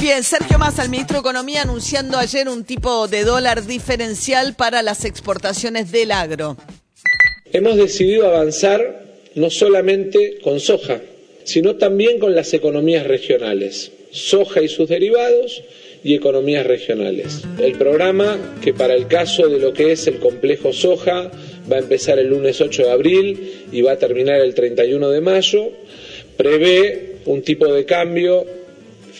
Bien, Sergio Massa, el ministro de Economía, anunciando ayer un tipo de dólar diferencial para las exportaciones del agro. Hemos decidido avanzar no solamente con soja, sino también con las economías regionales, soja y sus derivados y economías regionales. El programa, que para el caso de lo que es el complejo soja, va a empezar el lunes 8 de abril y va a terminar el 31 de mayo, prevé un tipo de cambio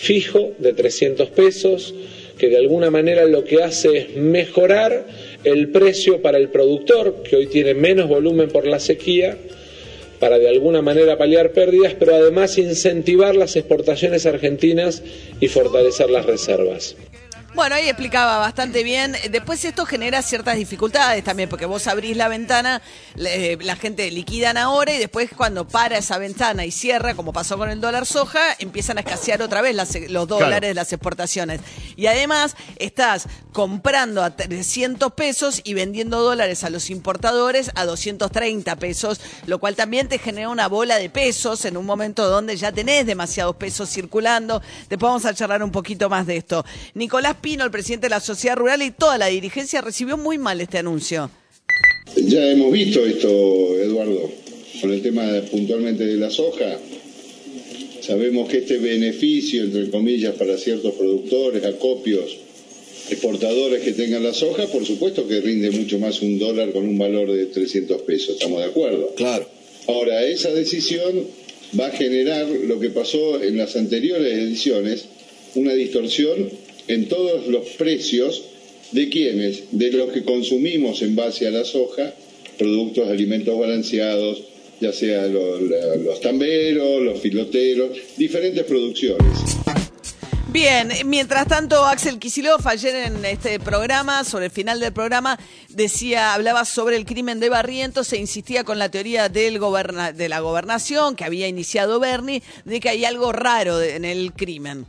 fijo de 300 pesos, que de alguna manera lo que hace es mejorar el precio para el productor, que hoy tiene menos volumen por la sequía, para de alguna manera paliar pérdidas, pero además incentivar las exportaciones argentinas y fortalecer las reservas. Bueno, ahí explicaba bastante bien. Después esto genera ciertas dificultades también, porque vos abrís la ventana, le- la gente liquidan ahora y después cuando para esa ventana y cierra, como pasó con el dólar soja, empiezan a escasear otra vez las- los dólares de las exportaciones. Y además estás comprando a 300 pesos y vendiendo dólares a los importadores a 230 pesos, lo cual también te genera una bola de pesos en un momento donde ya tenés demasiados pesos circulando. Después vamos a charlar un poquito más de esto. Nicolás Pino, el presidente de la Sociedad Rural y toda la dirigencia recibió muy mal este anuncio. Ya hemos visto esto, Eduardo, con el tema puntualmente de la soja. Sabemos que este beneficio, entre comillas, para ciertos productores, acopios, exportadores que tengan la soja, por supuesto que rinde mucho más un dólar con un valor de 300 pesos, ¿estamos de acuerdo? Claro. Ahora, esa decisión va a generar lo que pasó en las anteriores ediciones, una distorsión en todos los precios de quienes, de los que consumimos en base a la soja, productos alimentos balanceados, ya sea lo- la- los tamberos, los filoteros, diferentes producciones. Bien, mientras tanto, Axel Kisilov ayer en este programa, sobre el final del programa, decía, hablaba sobre el crimen de Barrientos e insistía con la teoría del goberna- de la gobernación que había iniciado Bernie, de que hay algo raro en el crimen.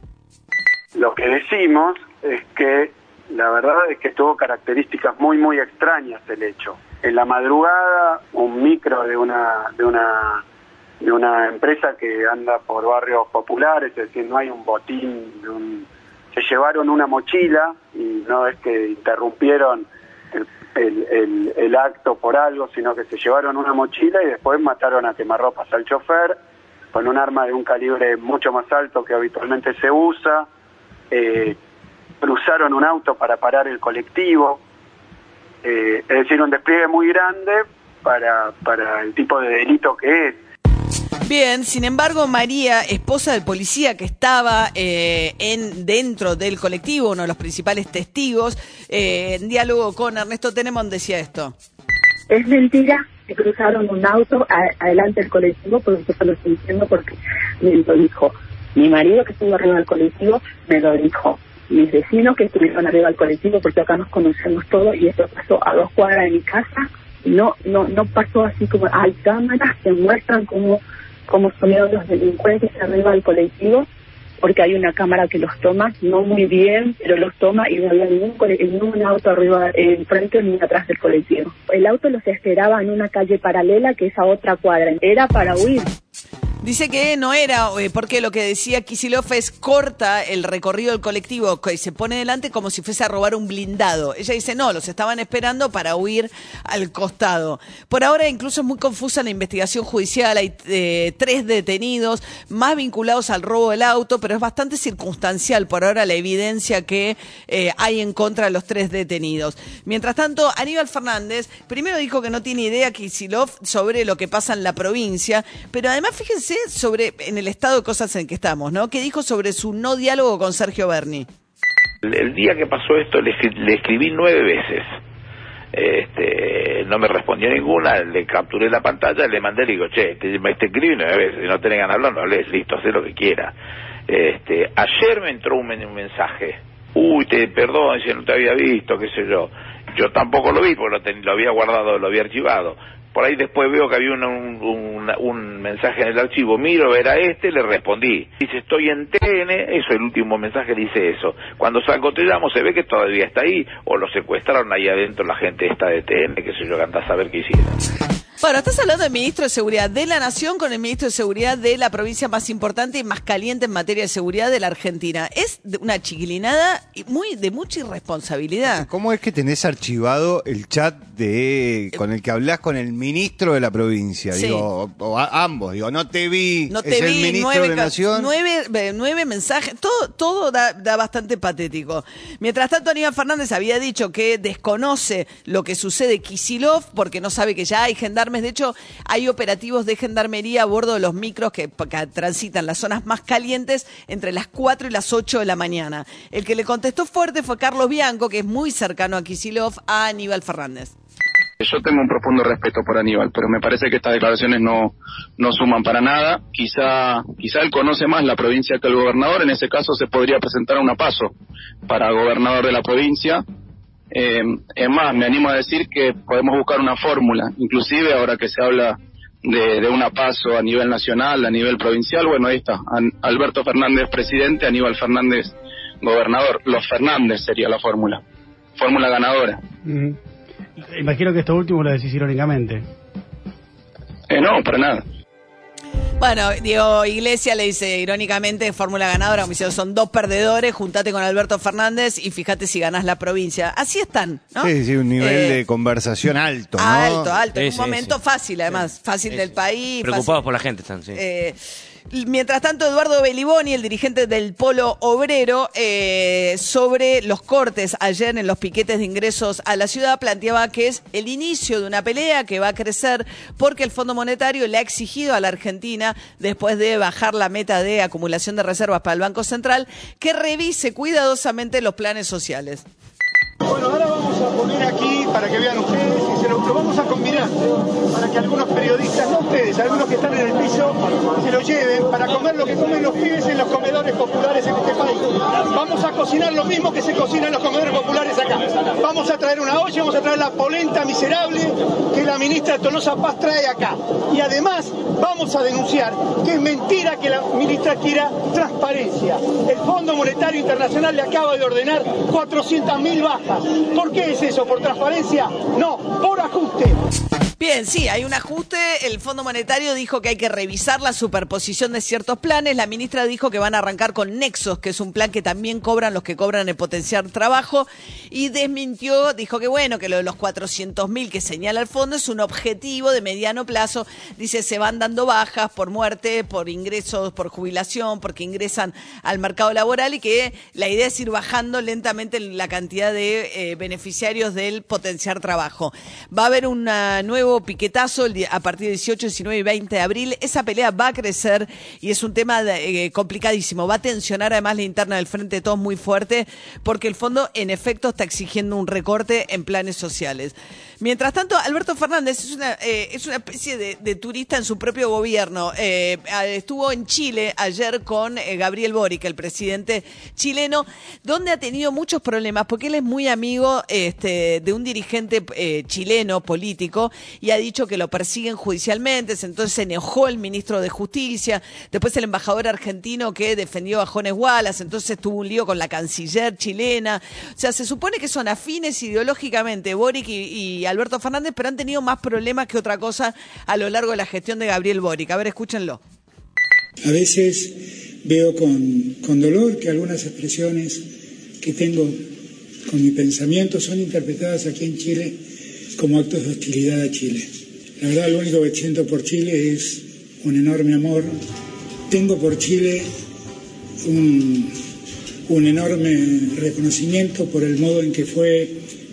Lo que decimos es que la verdad es que tuvo características muy muy extrañas el hecho. En la madrugada, un micro de una de una de una empresa que anda por barrios populares, es decir, no hay un botín, de un- se llevaron una mochila y no es que interrumpieron el, el- el- acto por algo, sino que se llevaron una mochila y después mataron a quemarropas al chofer con un arma de un calibre mucho más alto que habitualmente se usa, eh, cruzaron un auto para parar el colectivo, eh, es decir, un despliegue muy grande para, para el tipo de delito que es. Bien, sin embargo, María, esposa del policía que estaba eh, en dentro del colectivo, uno de los principales testigos, eh, en diálogo con Ernesto Tenemón, decía esto. Es mentira que cruzaron un auto a- adelante del colectivo, porque se lo estoy diciendo porque me lo dijo mi marido que estuvo arriba del colectivo, me lo dijo mis vecinos que estuvieron arriba del colectivo, porque acá nos conocemos todos y esto pasó a dos cuadras de mi casa. No, no, no pasó así como hay cámaras que muestran cómo, cómo estuvieron los delincuentes arriba del colectivo porque hay una cámara que los toma, no muy bien, pero los toma y no había ningún, ningún auto arriba, enfrente ni atrás del colectivo. El auto los esperaba en una calle paralela que es a otra cuadra. Era para huir. Dice que no era, eh, porque lo que decía Kisilov es corta el recorrido del colectivo, que se pone delante como si fuese a robar un blindado. Ella dice, no, los estaban esperando para huir al costado. Por ahora incluso es muy confusa la investigación judicial, hay eh, tres detenidos, más vinculados al robo del auto, pero es bastante circunstancial por ahora la evidencia que eh, hay en contra de los tres detenidos. Mientras tanto, Aníbal Fernández primero dijo que no tiene idea Kisilov sobre lo que pasa en la provincia, pero además fíjense sobre en el estado de cosas en que estamos, ¿no? Que dijo sobre su no diálogo con Sergio Berni. El, día que pasó esto le, escri- le escribí nueve veces. Este, no me respondió ninguna, le capturé la pantalla, le mandé, le digo, che, te, me te escribí nueve veces, no tenés ganas de no hables, listo, haz lo que quiera. Este, ayer me entró un, un mensaje, uy, te perdón, si no te había visto, qué sé yo. Yo tampoco lo vi porque lo había guardado, lo había archivado. Por ahí después veo que había un, un, un- mensaje en el archivo, miro, era este, le respondí. Dice, estoy en TN, eso, el último mensaje dice eso. Cuando salgo te se ve que todavía está ahí, o lo secuestraron ahí adentro la gente esta de TN, que sé yo, andás a saber qué hicieron. Bueno, estás hablando del ministro de Seguridad de la Nación con el ministro de Seguridad de la provincia más importante y más caliente en materia de seguridad de la Argentina. Es una chiquilinada muy de mucha irresponsabilidad. ¿Cómo es que tenés archivado el chat de con el que hablas con el ministro de la provincia? Sí. Digo, o, o a- ambos, digo, no te vi, No te es vi, el ministro nueve, de la Nación. nueve, eh, nueve mensajes, todo, todo da, da bastante patético. Mientras tanto, Aníbal Fernández había dicho que desconoce lo que sucede Kisilov porque no sabe que ya hay gendarmes. De hecho, hay operativos de gendarmería a bordo de los micros que, transitan las zonas más calientes entre las 4 y las 8 de la mañana. El que le contestó fuerte fue Carlos Bianco, que es muy cercano a Kisilov, a Aníbal Fernández. Yo tengo un profundo respeto por Aníbal, pero me parece que estas declaraciones no, no suman para nada. Quizá, quizá él conoce más la provincia que el gobernador. En ese caso se podría presentar una paso para gobernador de la provincia. Eh, es más, me animo a decir que podemos buscar una fórmula, inclusive ahora que se habla de, de una paso a nivel nacional, a nivel provincial. Bueno, ahí está. An- Alberto Fernández presidente, Aníbal Fernández gobernador. Los Fernández sería la fórmula. Fórmula ganadora. Mm. Imagino que esto último lo decís irónicamente. Eh, no, para nada. Bueno, Diego Iglesias le dice irónicamente, fórmula ganadora, como son dos perdedores, juntate con Alberto Fernández y fíjate si ganás la provincia. Así están, ¿no? Sí, sí, un nivel Eh, de conversación alto, ¿no? Alto, alto. Sí, en un sí, momento sí. fácil, además. Fácil del país. Preocupados por la gente están, sí. eh, Mientras tanto, Eduardo Beliboni, el dirigente del Polo Obrero, eh, sobre los cortes ayer en los piquetes de ingresos a la ciudad, planteaba que es el inicio de una pelea que va a crecer porque el Fondo Monetario le ha exigido a la Argentina, después de bajar la meta de acumulación de reservas para el Banco Central, que revise cuidadosamente los planes sociales. Bueno, ahora vamos a poner aquí para que vean ustedes y se lo, vamos a para que algunos periodistas, no ustedes, algunos que están en el piso, se lo lleven para comer lo que comen los pibes en los comedores populares en este país. Vamos a cocinar lo mismo que se cocina en los comedores populares acá. Vamos a traer una olla, vamos a traer la polenta miserable que la ministra Tolosa Paz trae acá. Y además vamos a denunciar que es mentira que la ministra quiera transparencia. El Fondo Monetario Internacional le acaba de ordenar 400.000 bajas. ¿Por qué es eso? ¿Por transparencia? No, por ajuste. Bien, sí, hay un ajuste. El Fondo Monetario dijo que hay que revisar la superposición de ciertos planes. La ministra dijo que van a arrancar con Nexos, que es un plan que también cobran los que cobran el potenciar trabajo. Y desmintió, dijo que bueno, que lo de los 400 mil que señala el fondo es un objetivo de mediano plazo. Dice, se van dando bajas por muerte, por ingresos, por jubilación, porque ingresan al mercado laboral y que la idea es ir bajando lentamente la cantidad de eh, beneficiarios del potenciar trabajo. Va a haber un nuevo piquetazo a partir del 18, 19 y 20 de abril. Esa pelea va a crecer y es un tema de- eh, complicadísimo. Va a tensionar además la interna del Frente de Todos muy fuerte porque el fondo en efecto está exigiendo un recorte en planes sociales. Mientras tanto, Alberto Fernández es una, eh, es una especie de, de turista en su propio gobierno. Eh, estuvo en Chile ayer con Gabriel Boric, el presidente chileno, donde ha tenido muchos problemas porque él es muy amigo este, de un dirigente chileno político y ha dicho que lo persiguen judicialmente. Entonces se enojó el ministro de Justicia, después el embajador argentino que defendió a Jones Wallace, entonces tuvo un lío con la canciller chilena. O sea, se supone que son afines ideológicamente Boric y, Alberto Fernández, pero han tenido más problemas que otra cosa a lo largo de la gestión de Gabriel Boric. A ver, escúchenlo. A veces veo con, con dolor que algunas expresiones que tengo con mi pensamiento son interpretadas aquí en Chile como actos de hostilidad a Chile. La verdad, lo único que siento por Chile es un enorme amor. Tengo por Chile un, un enorme reconocimiento por el modo en que fue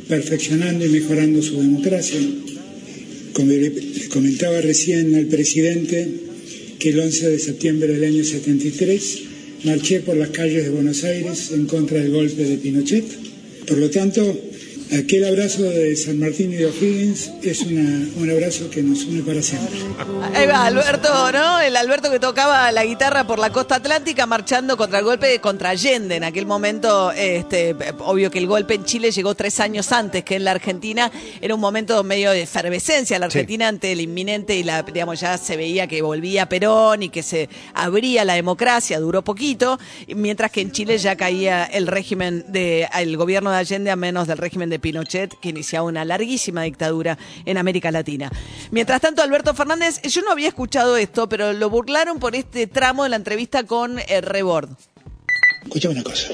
perfeccionando y mejorando su democracia. Como le comentaba recién al presidente, que el 11 de septiembre del año 73 marché por las calles de Buenos Aires en contra del golpe de Pinochet. Por lo tanto, Aquel abrazo de San Martín y de O'Higgins es una- un abrazo que nos une para siempre. Ahí va, Alberto, ¿no? El Alberto que tocaba la guitarra por la costa atlántica marchando contra el golpe de contra Allende. En aquel momento, este, obvio que el golpe en Chile llegó tres años antes que en la Argentina. Era un momento medio de efervescencia. La Argentina ante el inminente y la, digamos, ya se veía que volvía Perón y que se abría la democracia. Duró poquito. Mientras que en Chile ya caía el régimen de, el gobierno de Allende a menos del régimen de Pinochet, que iniciaba una larguísima dictadura en América Latina. Mientras tanto, Alberto Fernández, yo no había escuchado esto, pero lo burlaron por este tramo de la entrevista con eh, Rebord. Escuchame una cosa.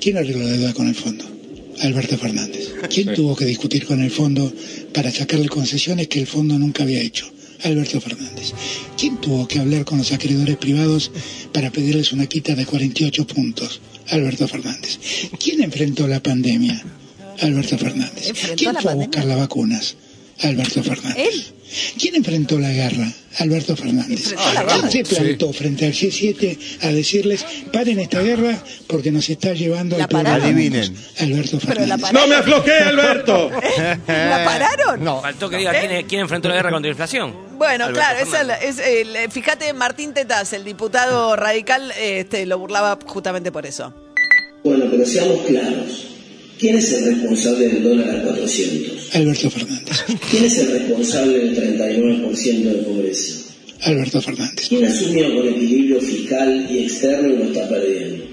¿Quién arregló la deuda con el fondo? Alberto Fernández. ¿Quién tuvo que discutir con el fondo para sacarle concesiones que el fondo nunca había hecho? Alberto Fernández. ¿Quién tuvo que hablar con los acreedores privados para pedirles una quita de 48 puntos? Alberto Fernández. ¿Quién enfrentó la pandemia? Alberto Fernández. ¿Enfrentó ¿Quién fue a buscar las vacunas? Alberto Fernández. ¿Quién enfrentó la guerra? Alberto Fernández. ¿Quién se plantó frente al G7 a decirles, paren esta guerra porque nos está llevando al peor Adivinen. mundos"? Alberto Fernández. ¡No me aflojé, Alberto! ¿La pararon? No. Faltó que diga quién, quién enfrentó la guerra contra la inflación. Bueno, Alberto claro, esa es la- Fernández. es el- fíjate, Martín Tetaz, el diputado radical, este, lo burlaba justamente por eso. Bueno, pero seamos claros. ¿Quién es el responsable del dólar a 400? Alberto Fernández. ¿Quién es el responsable del 39% de pobreza? Alberto Fernández. ¿Quién asumió con equilibrio fiscal y externo y lo está perdiendo?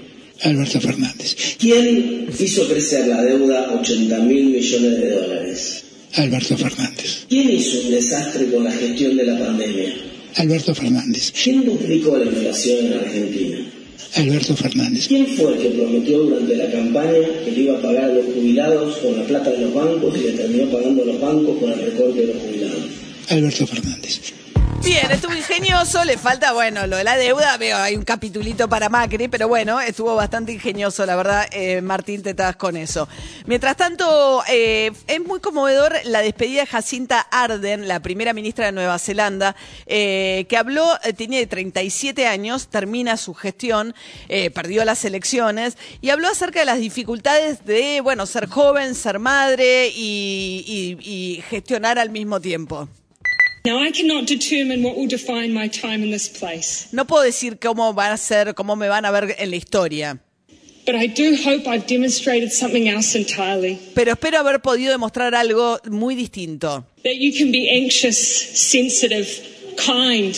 Alberto Fernández. ¿Quién hizo crecer la deuda a 80 mil millones de dólares? Alberto Fernández. ¿Quién hizo un desastre con la gestión de la pandemia? Alberto Fernández. ¿Quién duplicó la inflación en Argentina? Alberto Fernández. ¿Quién fue el que prometió durante la campaña que le iba a pagar a los jubilados con la plata de los bancos y le terminó pagando a los bancos con el recorte de los jubilados? Alberto Fernández. Bien, estuvo ingenioso, le falta, bueno, lo de la deuda, veo, hay un capitulito para Macri, pero bueno, estuvo bastante ingenioso, la verdad, eh, Martín Tetaz con eso. Mientras tanto, eh, es muy conmovedor la despedida de Jacinta Arden, la primera ministra de Nueva Zelanda, eh, que habló, eh, tenía 37 años, termina su gestión, eh, perdió las elecciones, y habló acerca de las dificultades de, bueno, ser joven, ser madre y- y gestionar al mismo tiempo. No puedo decir cómo van a ser, cómo me van a ver en la historia, but I do hope I've demonstrated something else entirely. pero espero haber podido demostrar algo muy distinto. That you can be anxious, sensitive, kind,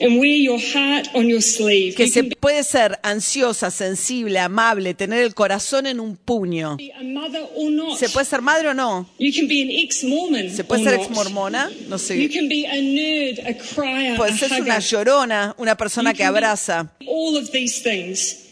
and wear your heart on your sleeve. Que se puede ser ansiosa, sensible, amable, tener el corazón en un puño. ¿Se puede ser madre o no? ¿Se puede ser not. ex mormona? No You sé. can be a nerd, a crier, Puede ser una llorona, una persona You que abraza. All of these things.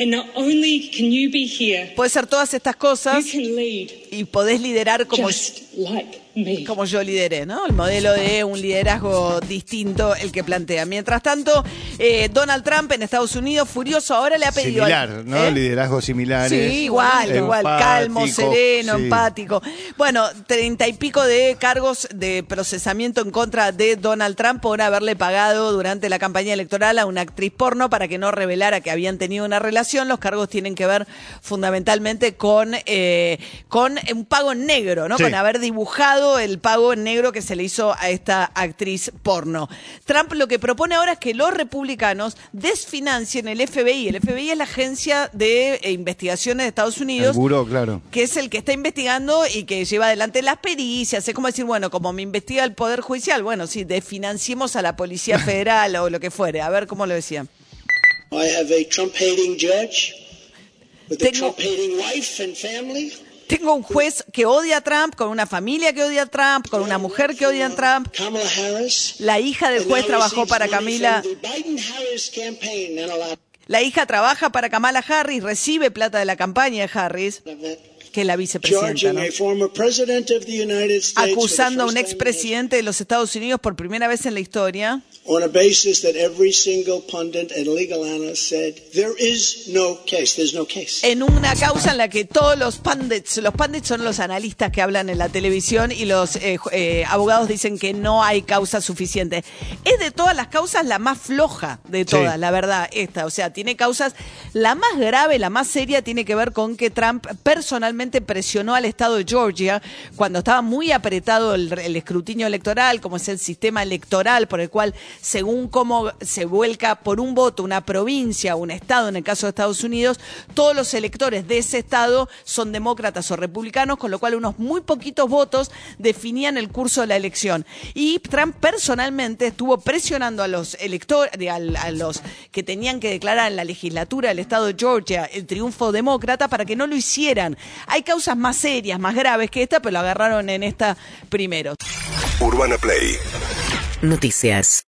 And not only can you be here, Puede ser todas estas cosas you can lead y podés liderar como, just like como yo lideré, ¿no? El modelo de un liderazgo distinto el que plantea. Mientras tanto, eh, Donald Trump en Estados Unidos, furioso, ahora le ha pedido... al- Similar, ¿no? ¿Eh? Liderazgos similares. Sí, igual, igual, calmo, sereno, sí. empático. Bueno, treinta y pico de cargos de procesamiento en contra de Donald Trump por haberle pagado durante la campaña electoral a una actriz porno para que no revelara que habían tenido una relación. Los cargos tienen que ver fundamentalmente con, eh, con un pago negro, ¿no? Sí. Con haber dibujado el pago en negro que se le hizo a esta actriz porno. Trump lo que propone ahora es que los republicanos desfinancien el FBI. El FBI es la agencia de eh, investigaciones de Estados El Unidos buró, claro. que es el que está investigando y que lleva adelante las pericias. Es como decir, bueno, como me investiga el Poder Judicial, bueno, sí, desfinanciemos a la Policía Federal o lo que fuere. A ver cómo lo decía. I have a Trump hating judge with a Trump hating wife and family. Tengo un juez que odia a Trump, con una familia que odia a Trump, con una mujer que odia a Trump. La hija del juez trabajó para Camila. La hija trabaja para Kamala Harris, recibe plata de la campaña de Harris. Que la vicepresidenta, ¿no? Acusando a un expresidente de los Estados Unidos por primera vez en la historia. on a basis that every single pundit and legal analyst said there is no case. There's no case. en una causa en la que todos los pundits, los pundits son los analistas que hablan en la televisión y los eh, eh, abogados dicen que no hay causa suficiente. Es de todas las causas la más floja de todas, Sí. la verdad, esta. O sea, tiene causas, la más grave, la más seria tiene que ver con que Trump personalmente presionó al Estado de Georgia cuando estaba muy apretado el, escrutinio electoral, como es el sistema electoral por el cual, según cómo se vuelca por un voto una provincia, un Estado, en el caso de Estados Unidos, todos los electores de ese Estado son demócratas o republicanos, con lo cual unos muy poquitos votos definían el curso de la elección. Y Trump personalmente estuvo presionando a los electores, a los que tenían que declarar en la legislatura del Estado de Georgia el triunfo demócrata para que no lo hicieran. Hay causas más serias, más graves que esta, pero lo agarraron en esta primero. Urbana Play Noticias.